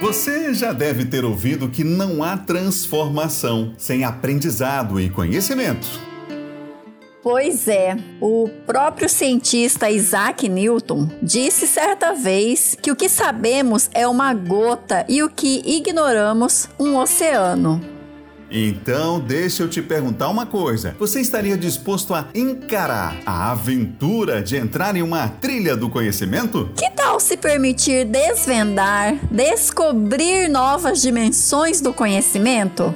Você já deve ter ouvido que não há transformação sem aprendizado e conhecimento. Pois é, o próprio cientista Isaac Newton disse certa vez que o que sabemos é uma gota e o que ignoramos, um oceano. Então, deixa eu te perguntar uma coisa. Você estaria disposto a encarar a aventura de entrar em uma trilha do conhecimento? Que tal se permitir desvendar, descobrir novas dimensões do conhecimento?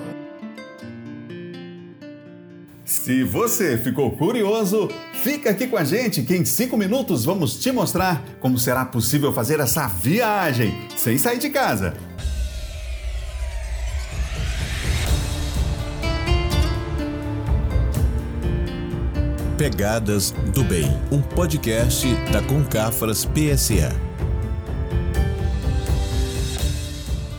Se você ficou curioso, fica aqui com a gente que em 5 minutos vamos te mostrar como será possível fazer essa viagem sem sair de casa. Pegadas do Bem, um podcast da Concafras PSA.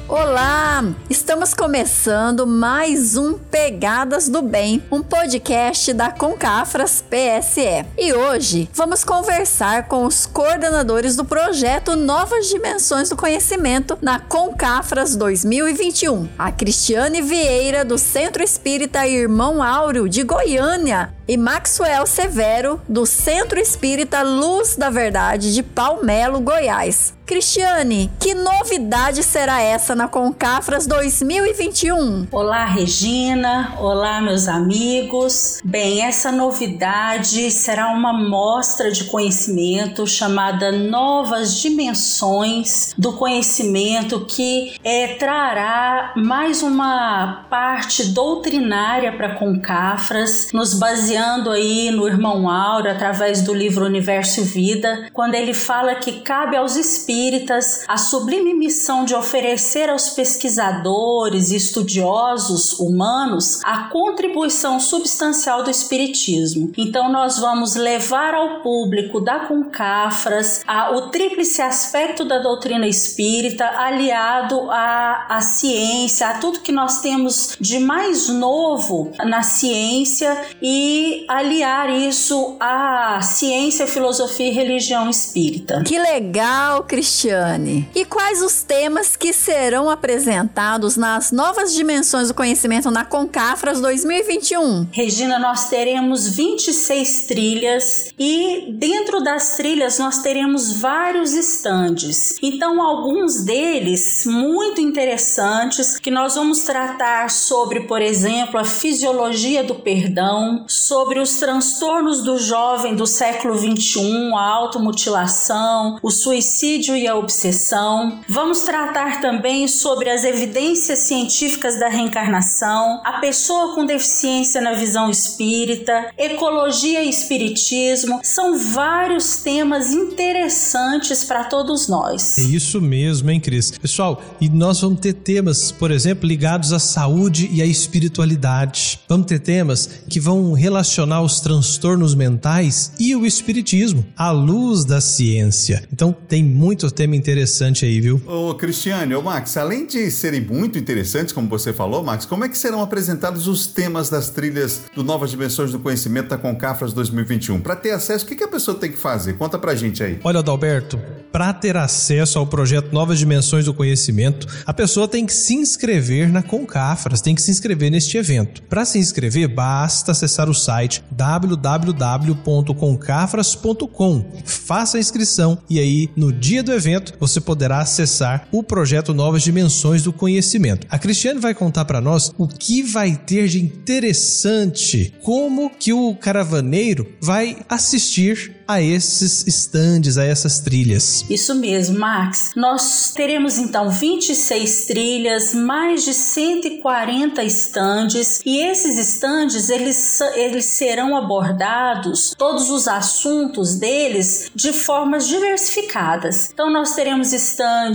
Olá! Estamos começando mais um Pegadas do Bem, um podcast da Concafras PSE. E hoje vamos conversar com os coordenadores do projeto Novas Dimensões do Conhecimento na Concafras 2021. A Cristiane Vieira, do Centro Espírita Irmão Áureo de Goiânia, e Maxwell Severo, do Centro Espírita Luz da Verdade de Palmelo, Goiás. Cristiane, que novidade será essa na Concafras 2021? Olá, Regina. Olá, meus amigos. Bem, essa novidade será uma mostra de conhecimento chamada Novas Dimensões do Conhecimento, que é, trará mais uma parte doutrinária para Concafras, nos baseando aí no irmão Aura através do livro Universo e Vida, quando ele fala que cabe aos espíritas a sublime missão de oferecer aos pesquisadores e estudiosos humanos a contribuição substancial do espiritismo. Então nós vamos levar ao público da Concafras a, o tríplice aspecto da doutrina espírita aliado à, à ciência, a tudo que nós temos de mais novo na ciência e aliar isso à ciência, filosofia e religião espírita. Que legal! Cristiane. E quais os temas que serão apresentados nas novas dimensões do conhecimento na Concafras 2021? Regina, nós teremos 26 trilhas e dentro das trilhas nós teremos vários estandes. Então, alguns deles muito interessantes que nós vamos tratar sobre, por exemplo, a fisiologia do perdão, sobre os transtornos do jovem do século 21, a automutilação, o suicídio e a obsessão. Vamos tratar também sobre as evidências científicas da reencarnação, a pessoa com deficiência na visão espírita, ecologia e espiritismo. São vários temas interessantes para todos nós. É isso mesmo, hein, Cris? Pessoal, e nós vamos ter temas, por exemplo, ligados à saúde e à espiritualidade. Vamos ter temas que vão relacionar os transtornos mentais e o espiritismo à luz da ciência. Então, tem muito tema interessante aí, viu? Ô, Cristiane, ô Max, além de serem muito interessantes, como você falou, Max, como é que serão apresentados os temas das trilhas do Novas Dimensões do Conhecimento da Concafras 2021? Para ter acesso, o que a pessoa tem que fazer? Conta pra gente aí. Olha, Adalberto, para ter acesso ao projeto Novas Dimensões do Conhecimento, a pessoa tem que se inscrever na Concafras, tem que se inscrever neste evento. Para se inscrever, basta acessar o site www.concafras.com. Faça a inscrição e aí, no dia do evento, você poderá acessar o projeto Novas Dimensões do Conhecimento. A Cristiane vai contar para nós o que vai ter de interessante, como que o caravaneiro vai assistir a esses estandes, a essas trilhas. Isso mesmo, Max. Nós teremos então 26 trilhas, mais de 140 estandes e esses estandes eles, eles serão abordados, todos os assuntos deles, de formas diversificadas. Então nós teremos stand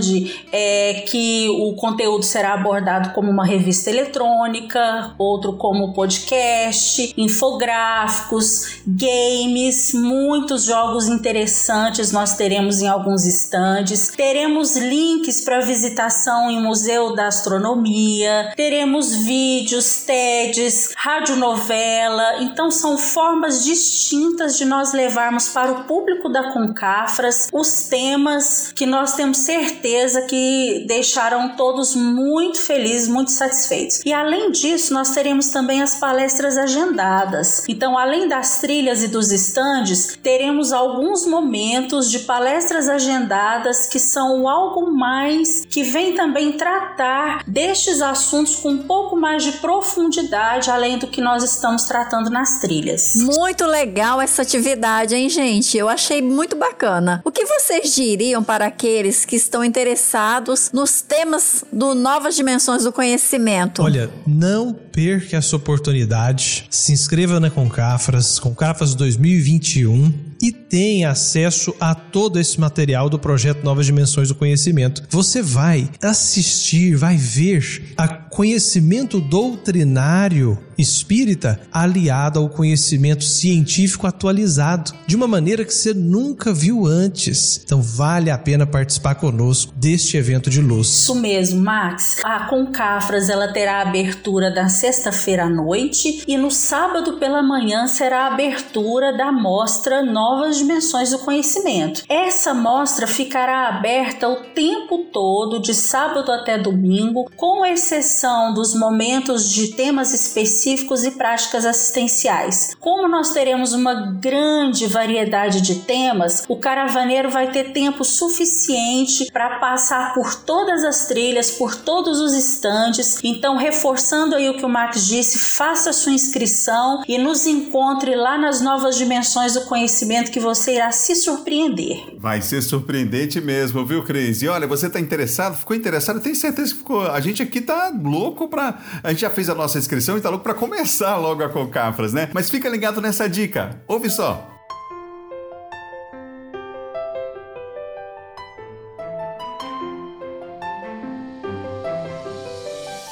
é, que o conteúdo será abordado como uma revista eletrônica, outro como podcast, infográficos, games, muitos jogos interessantes nós teremos em alguns alguns estandes, teremos links para visitação em Museu da Astronomia, teremos vídeos, TEDs, radionovela. Então são formas distintas de nós levarmos para o público da Concafras os temas que nós temos certeza que deixaram todos muito felizes, muito satisfeitos. E além disso, nós teremos também as palestras agendadas. Então, além das trilhas e dos estandes, teremos alguns momentos de palestras agendadas que são algo mais que vem também tratar destes assuntos com um pouco mais de profundidade, além do que nós estamos tratando nas trilhas. Muito legal essa atividade, hein, gente? Eu achei muito bacana. O que vocês diriam para aqueles que estão interessados nos temas do Novas Dimensões do Conhecimento? Olha, não perca essa oportunidade. Se inscreva na Concafras, Concafras 2021 e tem acesso a todo esse material do projeto Novas Dimensões do Conhecimento. Você vai assistir, vai ver a conhecimento doutrinário espírita aliado ao conhecimento científico atualizado, de uma maneira que você nunca viu antes. Então vale a pena participar conosco deste evento de luz. Isso mesmo, Max. A Concafras ela terá abertura da sexta-feira à noite e no sábado pela manhã será a abertura da mostra Novas Dimensões do Conhecimento. Essa mostra ficará aberta o tempo todo, de sábado até domingo, com exceção dos momentos de temas específicos e práticas assistenciais. Como nós teremos uma grande variedade de temas, o caravaneiro vai ter tempo suficiente para passar por todas as trilhas, por todos os estandes. Então, reforçando aí o que o Max disse, faça sua inscrição e nos encontre lá nas novas dimensões do conhecimento que você irá se surpreender. Vai ser surpreendente mesmo, viu, Cris? E olha, você está interessado? Ficou interessado? Tenho certeza que ficou. A gente aqui tá louco para A gente já fez a nossa inscrição e tá louco para começar logo a Concafras, né? Mas fica ligado nessa dica. Ouve só.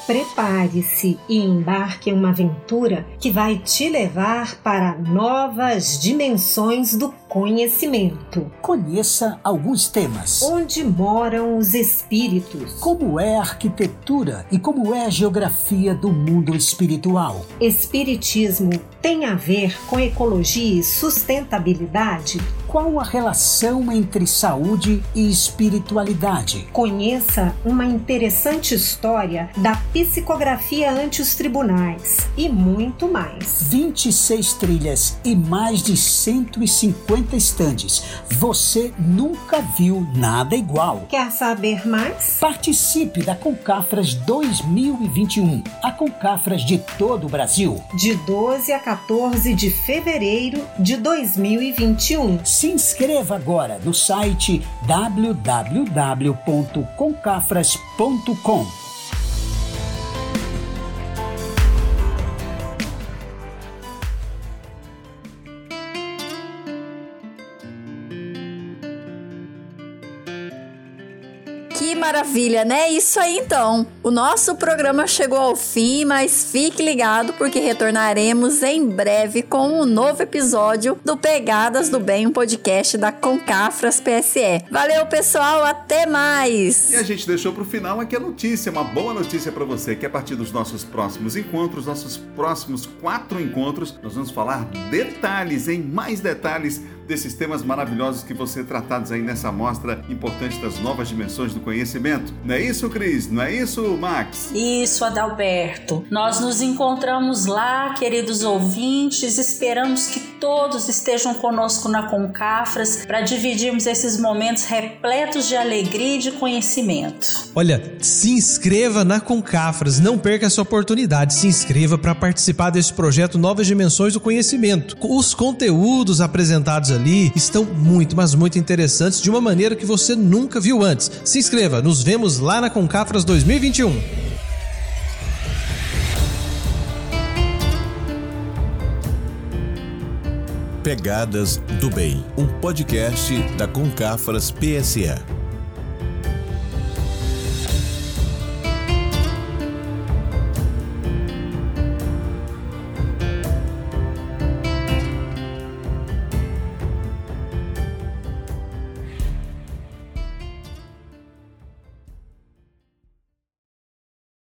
Prepare-se e embarque em uma aventura que vai te levar para novas dimensões do conhecimento. Conheça alguns temas. Onde moram os espíritos? Como é a arquitetura e como é a geografia do mundo espiritual? Espiritismo tem a ver com ecologia e sustentabilidade? Qual a relação entre saúde e espiritualidade? Conheça uma interessante história da psicografia ante os tribunais e muito mais. 26 trilhas e mais de 150 estandes. Você nunca viu nada igual. Quer saber mais? Participe da Concafras 2021. A Concafras de todo o Brasil. De 12 a 14 de fevereiro de 2021. Se inscreva agora no site www.concafras.com. maravilha, né? Isso aí então. O nosso programa chegou ao fim, mas fique ligado porque retornaremos em breve com um novo episódio do Pegadas do Bem, um podcast da Concafras PSE. Valeu, pessoal, até mais. E a gente deixou para o final aqui a notícia, uma boa notícia para você, que a partir dos nossos próximos encontros, nossos próximos quatro encontros, nós vamos falar detalhes, em mais detalhes desses temas maravilhosos que vão ser tratados aí nessa mostra importante das novas dimensões do conhecimento. Não é isso, Cris? Não é isso, Max? Isso, Adalberto. Nós nos encontramos lá, queridos ouvintes, esperamos que todos estejam conosco na Concafras para dividirmos esses momentos repletos de alegria e de conhecimento. Olha, se inscreva na Concafras, não perca essa oportunidade. Se inscreva para participar desse projeto Novas Dimensões do Conhecimento. Os conteúdos apresentados ali estão muito, mas muito interessantes de uma maneira que você nunca viu antes. Se inscreva, nos vemos lá na Concafras 2021. Pegadas do Bem, um podcast da Concafras PSA.